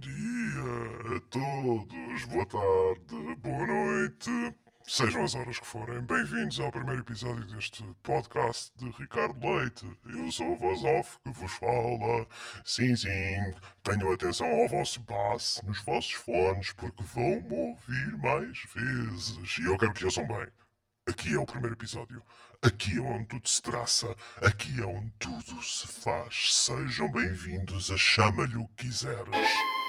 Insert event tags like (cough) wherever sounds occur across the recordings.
dia a todos, boa tarde, boa noite. Sejam as horas que forem, bem-vindos ao primeiro episódio deste podcast de Ricardo Leite. Eu sou a voz off que vos fala. Sim, sim, tenham atenção ao vosso passe nos vossos fones, porque vão-me ouvir mais vezes. E eu quero que ouçam bem. Aqui é o primeiro episódio. Aqui é onde tudo se traça. Aqui é onde tudo se faz. Sejam bem-vindos a Chama-lhe o quiseres.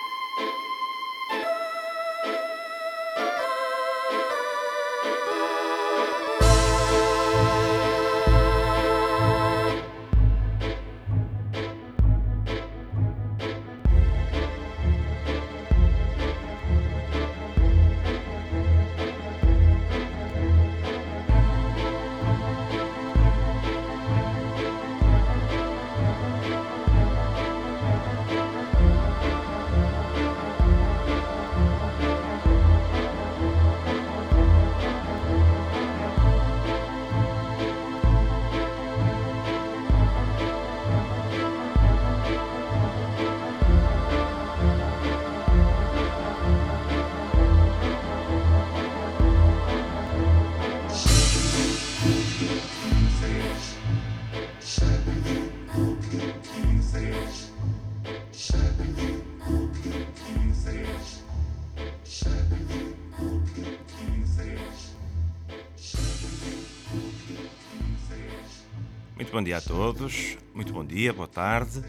Bom dia a todos, muito bom dia, boa tarde.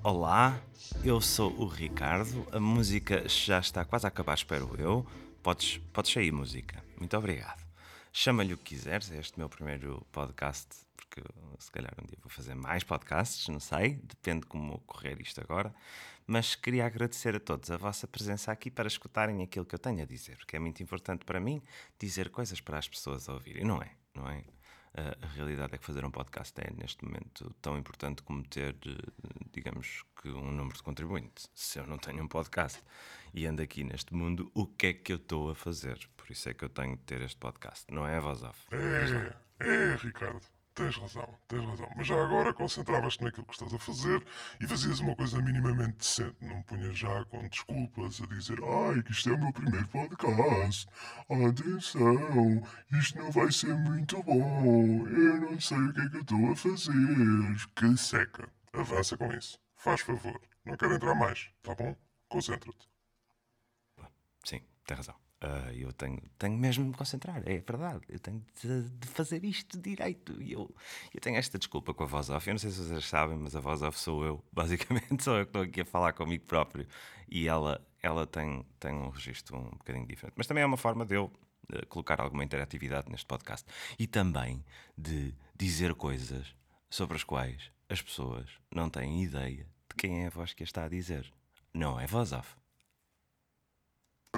Olá, eu sou o Ricardo. A música já está quase a acabar, espero eu. Podes, podes sair, música. Muito obrigado. Chama-lhe o que quiseres, é este meu primeiro podcast, porque se calhar um dia vou fazer mais podcasts, não sei, depende de como correr isto agora. Mas queria agradecer a todos a vossa presença aqui para escutarem aquilo que eu tenho a dizer, porque é muito importante para mim dizer coisas para as pessoas ouvirem, não é? Não é? A realidade é que fazer um podcast é, neste momento, tão importante como ter, digamos que, um número de contribuintes. Se eu não tenho um podcast e ando aqui neste mundo, o que é que eu estou a fazer? Por isso é que eu tenho de ter este podcast, não é a voz off? É, é, Ricardo. Tens razão, tens razão. Mas já agora concentravas-te naquilo que estás a fazer e fazias uma coisa minimamente decente. Não me punhas já com desculpas a dizer ai, que isto é o meu primeiro podcast. Atenção, isto não vai ser muito bom. Eu não sei o que é que eu estou a fazer. Que seca. Avança com isso. Faz favor. Não quero entrar mais, tá bom? Concentra-te. Sim, tem razão. Uh, eu tenho, tenho mesmo de me concentrar, é verdade. Eu tenho de, de, fazer isto direito. E eu, eu tenho esta desculpa com a voz off. Eu não sei se vocês sabem, mas a voz off sou eu. (laughs) Basicamente, sou eu que estou aqui a falar comigo próprio. E ela, ela tem, tem um registro um bocadinho diferente. Mas também é uma forma de eu uh, colocar alguma interatividade neste podcast. E também de dizer coisas sobre as quais as pessoas não têm ideia de quem é a voz que a está a dizer. Não é voz off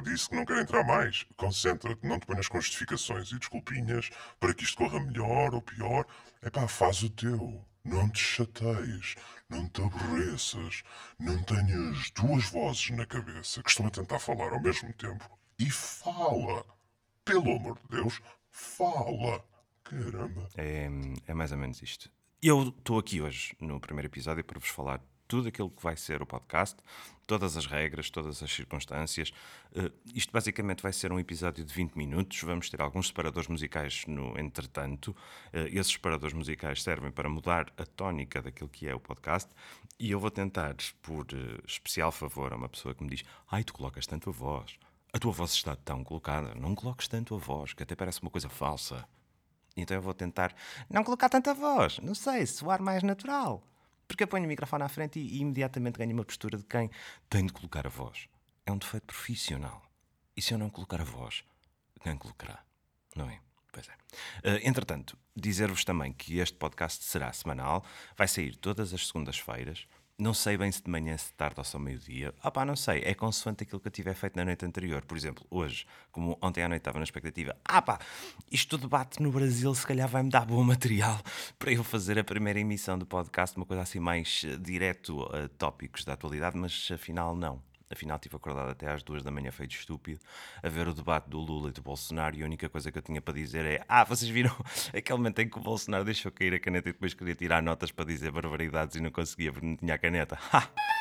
disse que não quero entrar mais. Concentra-te, não te ponhas com justificações e desculpinhas para que isto corra melhor ou pior. É pá, faz o teu. Não te chateies, não te aborreças, não tenhas duas vozes na cabeça que estão a tentar falar ao mesmo tempo. E fala! Pelo amor de Deus, fala! Caramba! É, é mais ou menos isto. Eu estou aqui hoje no primeiro episódio para vos falar tudo aquilo que vai ser o podcast, todas as regras, todas as circunstâncias. Uh, isto basicamente vai ser um episódio de 20 minutos. Vamos ter alguns separadores musicais no entretanto. Uh, esses separadores musicais servem para mudar a tónica daquilo que é o podcast. E eu vou tentar, por uh, especial favor a uma pessoa que me diz: Ai, tu colocas tanto a voz. A tua voz está tão colocada. Não coloques tanto a voz, que até parece uma coisa falsa. Então eu vou tentar não colocar tanta voz. Não sei, soar mais natural. Porque eu ponho o microfone à frente e, e imediatamente ganho uma postura de quem tem de colocar a voz. É um defeito profissional. E se eu não colocar a voz, quem colocará? Não é? Pois é. Uh, entretanto, dizer-vos também que este podcast será semanal, vai sair todas as segundas-feiras. Não sei bem se de manhã, se de tarde ou só meio-dia. Ah pá, não sei. É consoante aquilo que eu tiver feito na noite anterior. Por exemplo, hoje, como ontem à noite estava na expectativa, ah pá, isto debate no Brasil se calhar vai-me dar bom material (laughs) para eu fazer a primeira emissão do podcast, uma coisa assim mais uh, direto a tópicos da atualidade, mas afinal não. Afinal, estive acordado até às duas da manhã, feito estúpido, a ver o debate do Lula e do Bolsonaro. E a única coisa que eu tinha para dizer é: Ah, vocês viram (laughs) aquele momento em que o Bolsonaro deixou cair a caneta e depois queria tirar notas para dizer barbaridades e não conseguia porque não tinha a caneta? (laughs)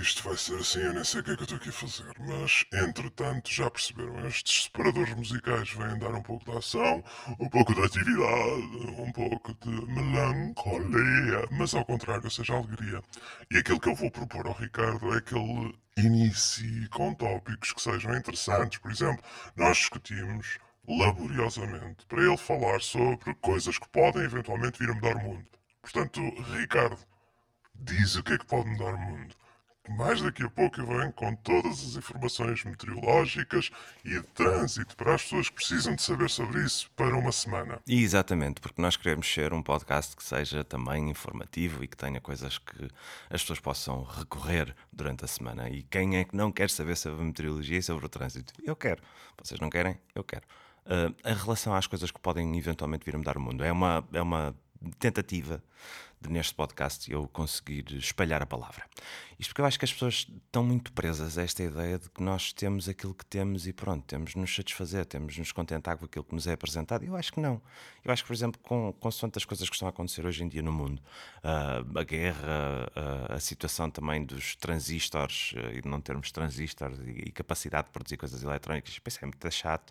isto vai ser assim, eu nem sei o que é que eu estou aqui a fazer. Mas, entretanto, já perceberam, estes separadores musicais vêm dar um pouco de ação, um pouco de atividade, um pouco de melancolia, mas ao contrário, ou seja, alegria. E aquilo que eu vou propor ao Ricardo é que ele inicie com tópicos que sejam interessantes. Por exemplo, nós discutimos laboriosamente para ele falar sobre coisas que podem eventualmente vir a mudar o mundo. Portanto, Ricardo, diz o que é que pode mudar o mundo. Mais daqui a pouco eu venho com todas as informações meteorológicas e de trânsito para as pessoas que precisam de saber sobre isso para uma semana. E exatamente, porque nós queremos ser um podcast que seja também informativo e que tenha coisas que as pessoas possam recorrer durante a semana. E quem é que não quer saber sobre a meteorologia e sobre o trânsito? Eu quero. Vocês não querem? Eu quero. Uh, a relação às coisas que podem eventualmente vir a mudar o mundo é uma, é uma tentativa de neste podcast eu conseguir espalhar a palavra. Isto porque eu acho que as pessoas estão muito presas a esta ideia de que nós temos aquilo que temos e pronto, temos de nos satisfazer, temos de nos contentar com aquilo que nos é apresentado. Eu acho que não. Eu acho que, por exemplo, com, com as coisas que estão a acontecer hoje em dia no mundo, uh, a guerra, uh, a situação também dos transistores uh, e de não termos transistores e, e, capacidade de produzir coisas eletrónicas, isso é muito chato.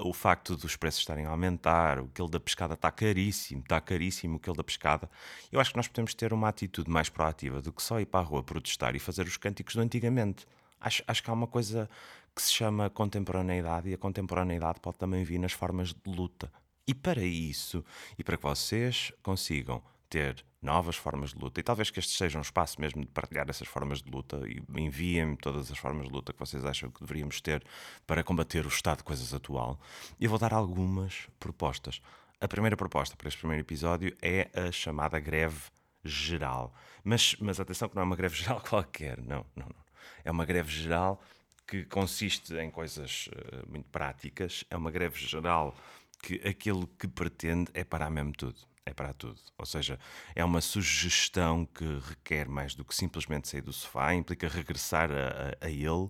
o facto dos preços estarem a aumentar, o quilo da pescada está caríssimo, está caríssimo o quilo da pescada. Eu acho que nós podemos ter uma atitude mais proativa do que só ir para a rua protestar e fazer os cânticos do antigamente. Acho, acho que há uma coisa que se chama contemporaneidade e a contemporaneidade pode também vir nas formas de luta. E para isso, e para que vocês consigam ter novas formas de luta, e talvez que este seja um espaço mesmo de partilhar essas formas de luta, e enviem-me todas as formas de luta que vocês acham que deveríamos ter para combater o estado de coisas atual, eu vou dar algumas propostas. A primeira proposta para este primeiro episódio é a chamada greve geral. Mas, mas atenção que não é uma greve (laughs) geral qualquer, não, não, não. É uma greve geral que consiste em coisas uh, muito práticas, é uma greve geral que aquilo que pretende é parar mesmo tudo. É para tudo. Ou seja, é uma sugestão que requer mais do que simplesmente sair do sofá, implica regressar a, a, a ele,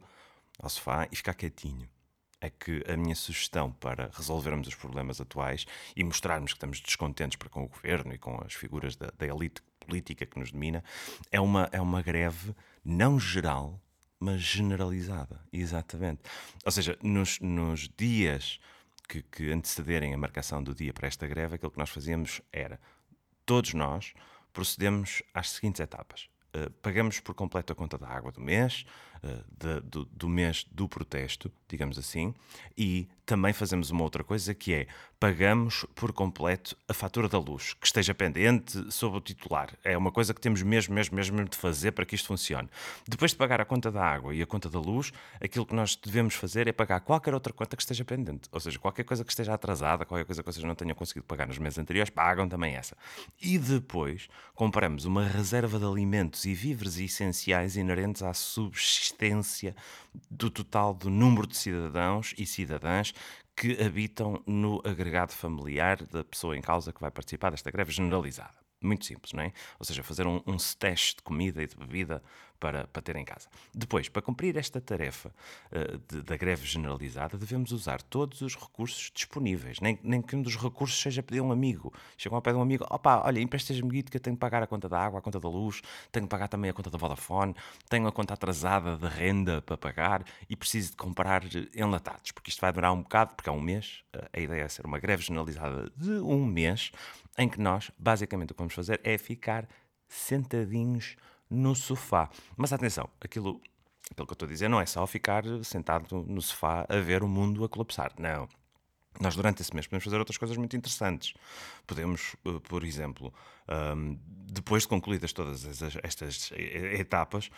ao sofá, e ficar quietinho é que a minha sugestão para resolvermos os problemas atuais e mostrarmos que estamos descontentes para com o governo e com as figuras da, da elite política que nos domina é uma, é uma greve não geral, mas generalizada. Exatamente. Ou seja, nos, nos dias que, que antecederem a marcação do dia para esta greve, aquilo que nós fazíamos era todos nós procedemos às seguintes etapas. Uh, pagamos por completo a conta da água do mês, de, do, do, mês do protesto, digamos assim, e também fazemos uma outra coisa que é pagamos por completo a fatura da luz, que esteja pendente sob o titular. É uma coisa que temos mesmo, mesmo, mesmo de fazer para que isto funcione. Depois de pagar a conta da água e a conta da luz, aquilo que nós devemos fazer é pagar qualquer outra conta que esteja pendente. Ou seja, qualquer coisa que esteja atrasada, qualquer coisa que vocês não tenham conseguido pagar nos meses anteriores, pagam também essa. E depois compramos uma reserva de alimentos e víveres essenciais inerentes à subsistência do total do número de cidadãos e cidadãs que habitam no agregado familiar da pessoa em causa que vai participar desta greve generalizada. Muito simples, não é? Ou seja, fazer um, um de comida e de bebida para, para ter em casa. Depois, para cumprir esta tarefa uh, de, da greve generalizada, devemos usar todos os recursos disponíveis. Nem, nem que um dos recursos seja pedir a um amigo. Chegam ao pé de um amigo, opá, olha, emprestas-me guito que eu tenho que pagar a conta da água, a conta da luz, tenho que pagar também a conta da Vodafone, tenho a conta atrasada de renda para pagar e preciso de comprar enlatados, porque isto vai durar um bocado, porque é um mês. Uh, a ideia é ser uma greve generalizada de um mês, em que nós, basicamente, o que vamos fazer é ficar sentadinhos no sofá. Mas atenção, aquilo, aquilo que eu estou a dizer não é só ficar sentado no sofá a ver o mundo a colapsar. Não. Nós, durante esse mês, podemos fazer outras coisas muito interessantes. Podemos, eh, por exemplo, depois de concluídas todas estas etapas,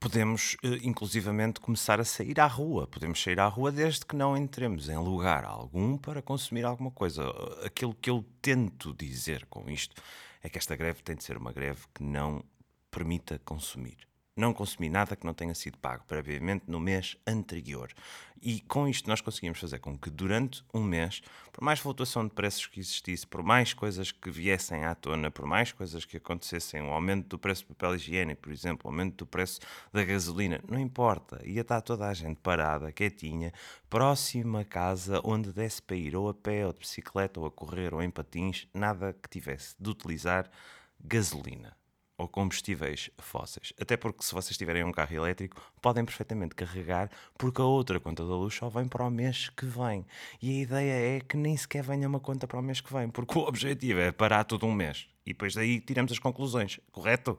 podemos, eh, inclusivamente, começar a sair à rua. Podemos sair à rua desde que não entremos em lugar algum para consumir alguma coisa. Aquilo que eu tento dizer com isto é que esta greve tem de ser uma greve que não permita consumir. Não consumir nada que não tenha sido pago previamente no mês anterior. E com isto nós conseguimos fazer com que durante um mês, por mais flutuação de preços que existisse, por mais coisas que viessem à tona, por mais coisas que acontecessem, o aumento do preço do papel higiênico, por exemplo, o aumento do preço da gasolina, não importa, ia estar toda a gente parada, quietinha, próxima casa, onde desse para ir ou a pé, ou de bicicleta, ou a correr, ou em patins, nada que tivesse de utilizar gasolina ou combustíveis fósseis. Até porque, se vocês tiverem um carro elétrico, podem perfeitamente carregar, porque a outra conta da luz só vem para o mês que vem. E a ideia é que nem sequer venha uma conta para o mês que vem, porque o objetivo é parar tudo um mês. E depois daí tiramos as conclusões, correto?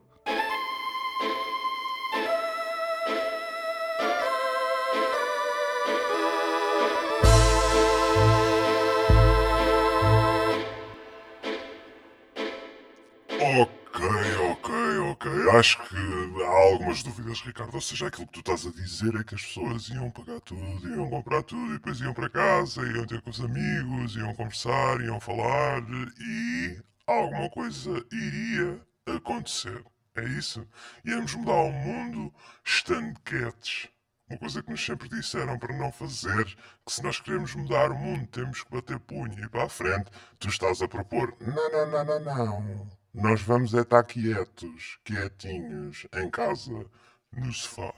Ok, ok, ok. Acho que há algumas dúvidas, Ricardo. Ou seja, aquilo que tu estás a dizer é que as pessoas iam pagar tudo, iam comprar tudo e depois iam para casa, iam ter com os amigos, iam conversar, iam falar e alguma coisa iria acontecer. É isso? Íamos mudar o mundo estando quietos. Uma coisa que nos sempre disseram para não fazer, que se nós queremos mudar o mundo temos que bater punho e ir para a frente, tu estás a propor. Não, não, não, não, não. Nós vamos é estar quietos, quietinhos, em casa, no sofá.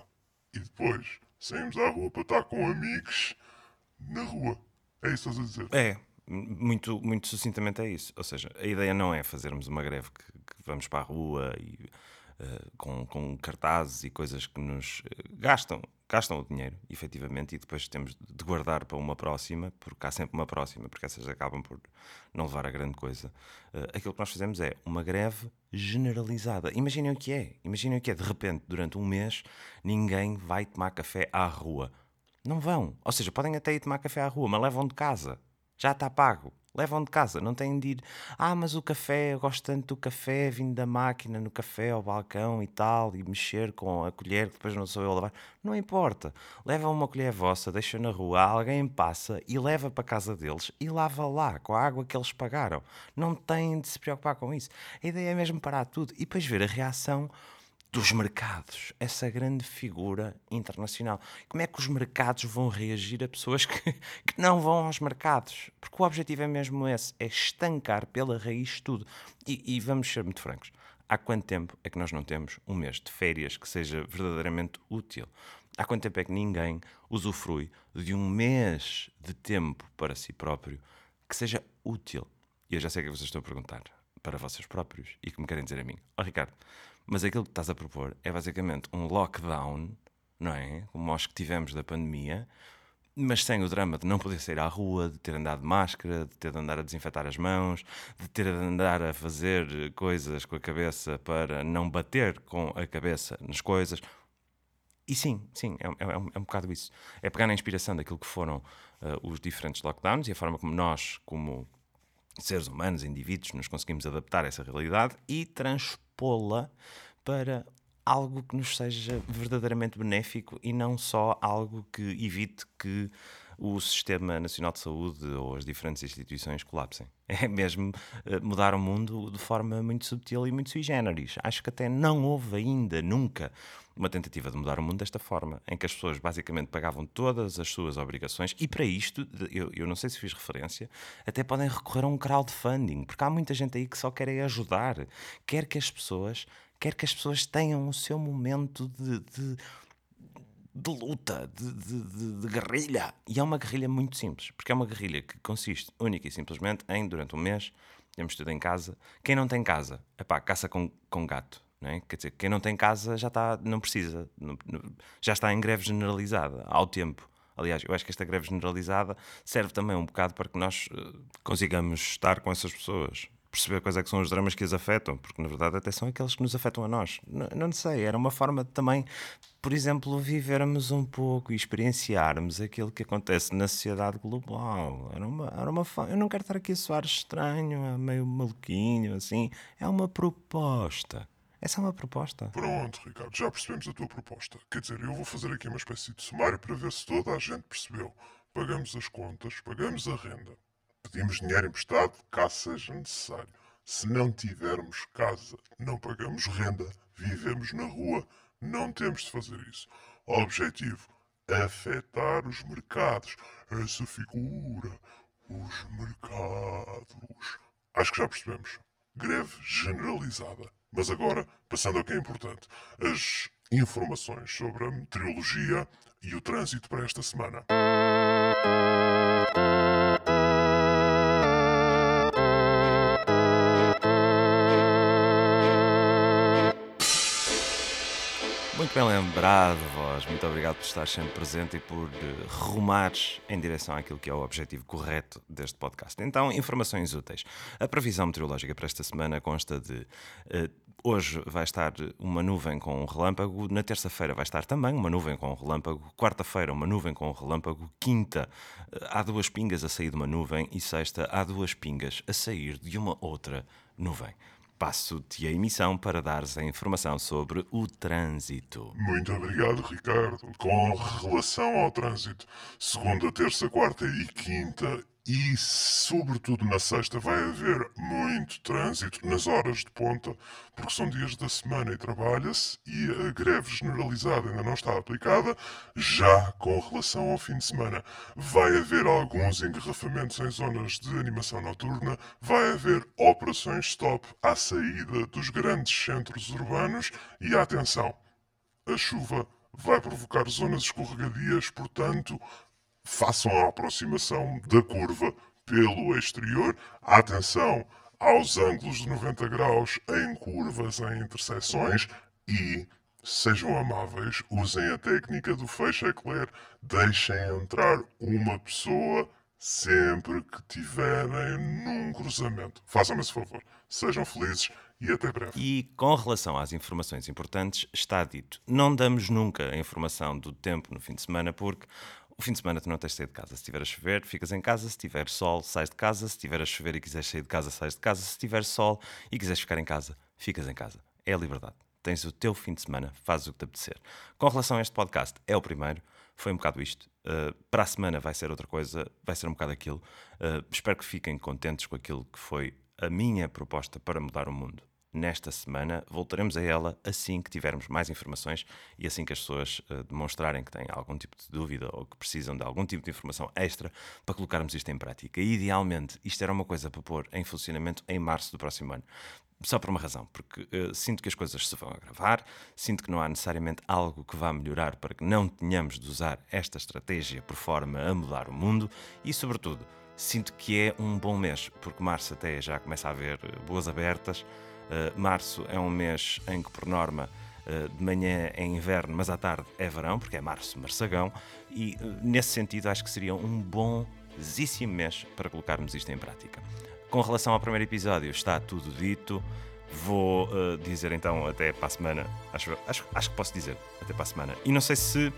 E depois saímos à rua para estar com amigos na rua. É isso que estás a dizer? É, muito, muito sucintamente é isso. Ou seja, a ideia não é fazermos uma greve que, que vamos para a rua e com, com cartazes e coisas que nos uh, gastam gastam o dinheiro, efetivamente, e depois temos de guardar para uma próxima, porque há sempre uma próxima, porque essas acabam por não levar a grande coisa. Uh, aquilo que nós fazemos é uma greve generalizada. Imaginem o que é. Imaginem o que é. De repente, durante um mês, ninguém vai tomar café à rua. Não vão. Ou seja, podem até ir tomar café à rua, mas levam de casa. Já está pago levam de casa, não têm de ir. Ah, mas o café, eu gosto tanto do café, vindo da máquina no café ao balcão e tal, e mexer com a colher, que depois não sou eu a lavar. Não importa. Levam uma colher vossa, deixam na rua, alguém passa e leva para casa deles e lava lá, com a água que eles pagaram. Não têm de se preocupar com isso. A ideia é mesmo parar tudo e depois ver a reação dos mercados, essa grande figura internacional. Como é que os mercados vão reagir a pessoas que, (laughs) que não vão aos mercados? Porque o objetivo é mesmo esse, é estancar pela raiz tudo. E, e vamos ser muito francos, há quanto tempo é que nós não temos um mês de férias que seja verdadeiramente útil? Há quanto tempo é que ninguém usufrui de um mês de tempo para si próprio que seja útil? E eu já sei o que vocês estão a perguntar para vocês próprios e que me querem dizer a mim. Oh, Ricardo, mas aquilo que estás a propor é basicamente um lockdown, não é? Como os que tivemos da pandemia, mas sem o drama de não poder sair à rua, de ter andado de máscara, de ter de andar a desinfetar as mãos, de ter de andar a fazer coisas com a cabeça para não bater com a cabeça nas coisas. E sim, sim, é, é, é, um, é um bocado isso. É pegar na inspiração daquilo que foram uh, os diferentes lockdowns e a forma como nós, como seres humanos, indivíduos, nos conseguimos adaptar a essa realidade e transpô-la para algo que nos seja verdadeiramente benéfico e não só algo que evite que o Sistema Nacional de Saúde ou as diferentes instituições colapsem. (laughs) É mesmo eh, mudar o mundo de forma muito subtil e muito sui generis. Acho que até não houve ainda, nunca, uma tentativa de mudar o mundo desta forma, em que as pessoas basicamente pagavam todas as suas obrigações e para isto, eu, eu não sei se fiz referência, até podem recorrer a um crowdfunding, porque há muita gente aí que só quer ajudar, quer que as pessoas, quer que as pessoas tenham o seu momento de, de de luta, de, de, de, guerrilha. E é uma guerrilha muito simples, porque é uma guerrilha que consiste única e simplesmente em, durante um mês, temos tudo em casa. Quem não tem casa, é pá, caça com, com gato. Não é? Quer dizer, quem não tem casa já está, não precisa, não, já está em greve generalizada, ao tempo. Aliás, eu acho que esta greve generalizada serve também um bocado para que nós uh, consigamos estar com essas pessoas perceber quais é que são os dramas que as afetam, porque na verdade até são aqueles que nos afetam a nós. Não, não sei, era uma forma de também, por exemplo, vivermos um pouco e experienciarmos aquilo que acontece na sociedade global. Era uma, era uma eu não quero estar aqui a soar estranho, meio maluquinho, assim. É uma proposta. Essa é uma proposta. Pronto, Ricardo, já percebemos a tua proposta. Quer dizer, eu vou fazer aqui uma espécie de sumário para ver se toda a gente percebeu. Pagamos as contas, pagamos a renda, Pedimos dinheiro emprestado caso seja necessário. Se não tivermos casa, não pagamos renda, vivemos na rua, não temos de fazer isso. Objetivo: afetar os mercados. Essa figura, os mercados. Acho que já percebemos. Greve generalizada. Mas agora, passando ao que é importante: as informações sobre a meteorologia e o trânsito para esta semana. Bem lembrado, vós. Muito obrigado por estar sempre presente e por uh, rumares em direção àquilo que é o objetivo correto deste podcast. Então, informações úteis. A previsão meteorológica para esta semana consta de uh, Hoje vai estar uma nuvem com um relâmpago, na terça-feira vai estar também uma nuvem com um relâmpago, quarta-feira uma nuvem com um relâmpago, quinta eh, há duas pingas a sair de uma nuvem e sexta há duas pingas a sair de uma outra nuvem. Passo-te a emissão para dares a informação sobre o trânsito. Muito obrigado, Ricardo. Com relação ao trânsito, segunda, terça, quarta e quinta e, sobretudo, na sexta vai haver muito trânsito nas horas de ponta, porque são dias da semana e trabalha-se, e a greve generalizada ainda não está aplicada. Já com relação ao fim de semana, vai haver alguns engarrafamentos em zonas de animação noturna, vai haver operações stop à saída dos grandes centros urbanos, e atenção, a chuva vai provocar zonas escorregadias, portanto, façam a aproximação da curva pelo exterior. Atenção aos ângulos de 90 graus em curvas, em interseções e sejam amáveis, usem a técnica do fecha eclair, deixem entrar uma pessoa sempre que tiverem num cruzamento. Façam-me esse favor. Sejam felizes e até breve. E com relação às informações importantes, está dito: não damos nunca a informação do tempo no fim de semana, porque o fim de semana tu não tens de sair de casa. Se estiver a chover, ficas em casa. Se tiver sol, sais de casa. Se estiver a chover e quiseres sair de casa, sais de casa. Se tiver sol e quiseres ficar em casa, ficas em casa. É a liberdade. Tens o teu fim de semana, fazes o que te apetecer. Com relação a este podcast, é o primeiro. Foi um bocado isto. Uh, para a semana vai ser outra coisa, vai ser um bocado aquilo. Uh, espero que fiquem contentes com aquilo que foi a minha proposta para mudar o mundo nesta semana. Voltaremos a ela assim que tivermos mais informações e assim que as pessoas uh, demonstrarem que têm algum tipo de dúvida ou que precisam de algum tipo de informação extra para colocarmos isto em prática. E, idealmente, isto era uma coisa para pôr em funcionamento em março do próximo ano. Só por uma razão, porque uh, sinto que as coisas se vão agravar, sinto que não há necessariamente algo que vá melhorar para que não tenhamos de usar esta estratégia por forma a mudar o mundo e, sobretudo, sinto que é um bom mês, porque março até já começa a haver eh, boas abertas, Uh, março é um mês em que, por norma, uh, de manhã é inverno, mas à tarde é verão, porque é março, marçagão, e uh, nesse sentido acho que seria um bonzíssimo mês para colocarmos isto em prática. Com relação ao primeiro episódio, está tudo dito. Vou dizer então até para a semana. Acho, acho, acho que posso dizer até para a semana. E não sei se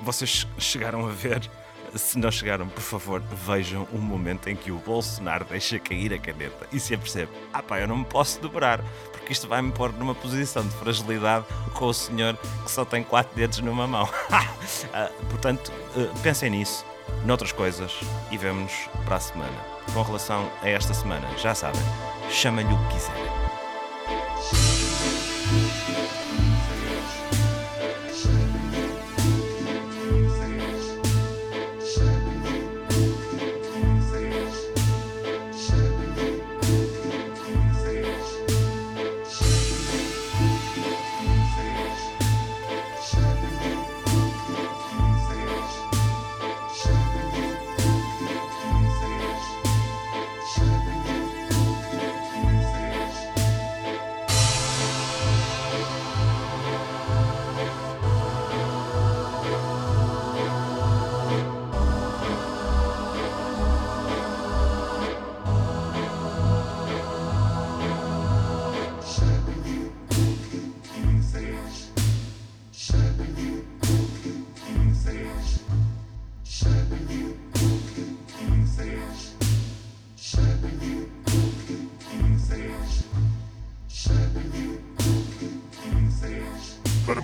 vocês chegaram a ver se não chegaram, por favor, vejam o momento em que o Bolsonaro deixa cair a caneta e se apercebe: ah pá, eu não me posso dobrar, porque isto vai-me pôr numa posição de fragilidade com o senhor que só tem quatro dedos numa mão. (laughs) Ah, portanto, uh, pensem nisso, noutras coisas e vemo-nos para a semana. Com relação a esta semana, já sabem, chamem-lhe o que quiserem.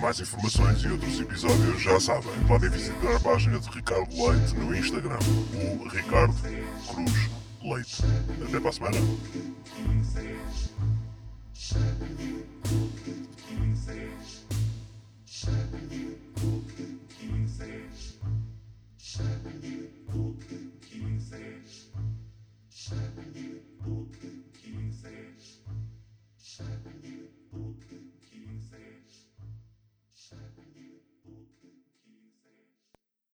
Mais informações e outros episódios, já sabem, podem visitar a página de Ricardo Leite no Instagram, o Ricardo Cruz Leite. Até para a semana.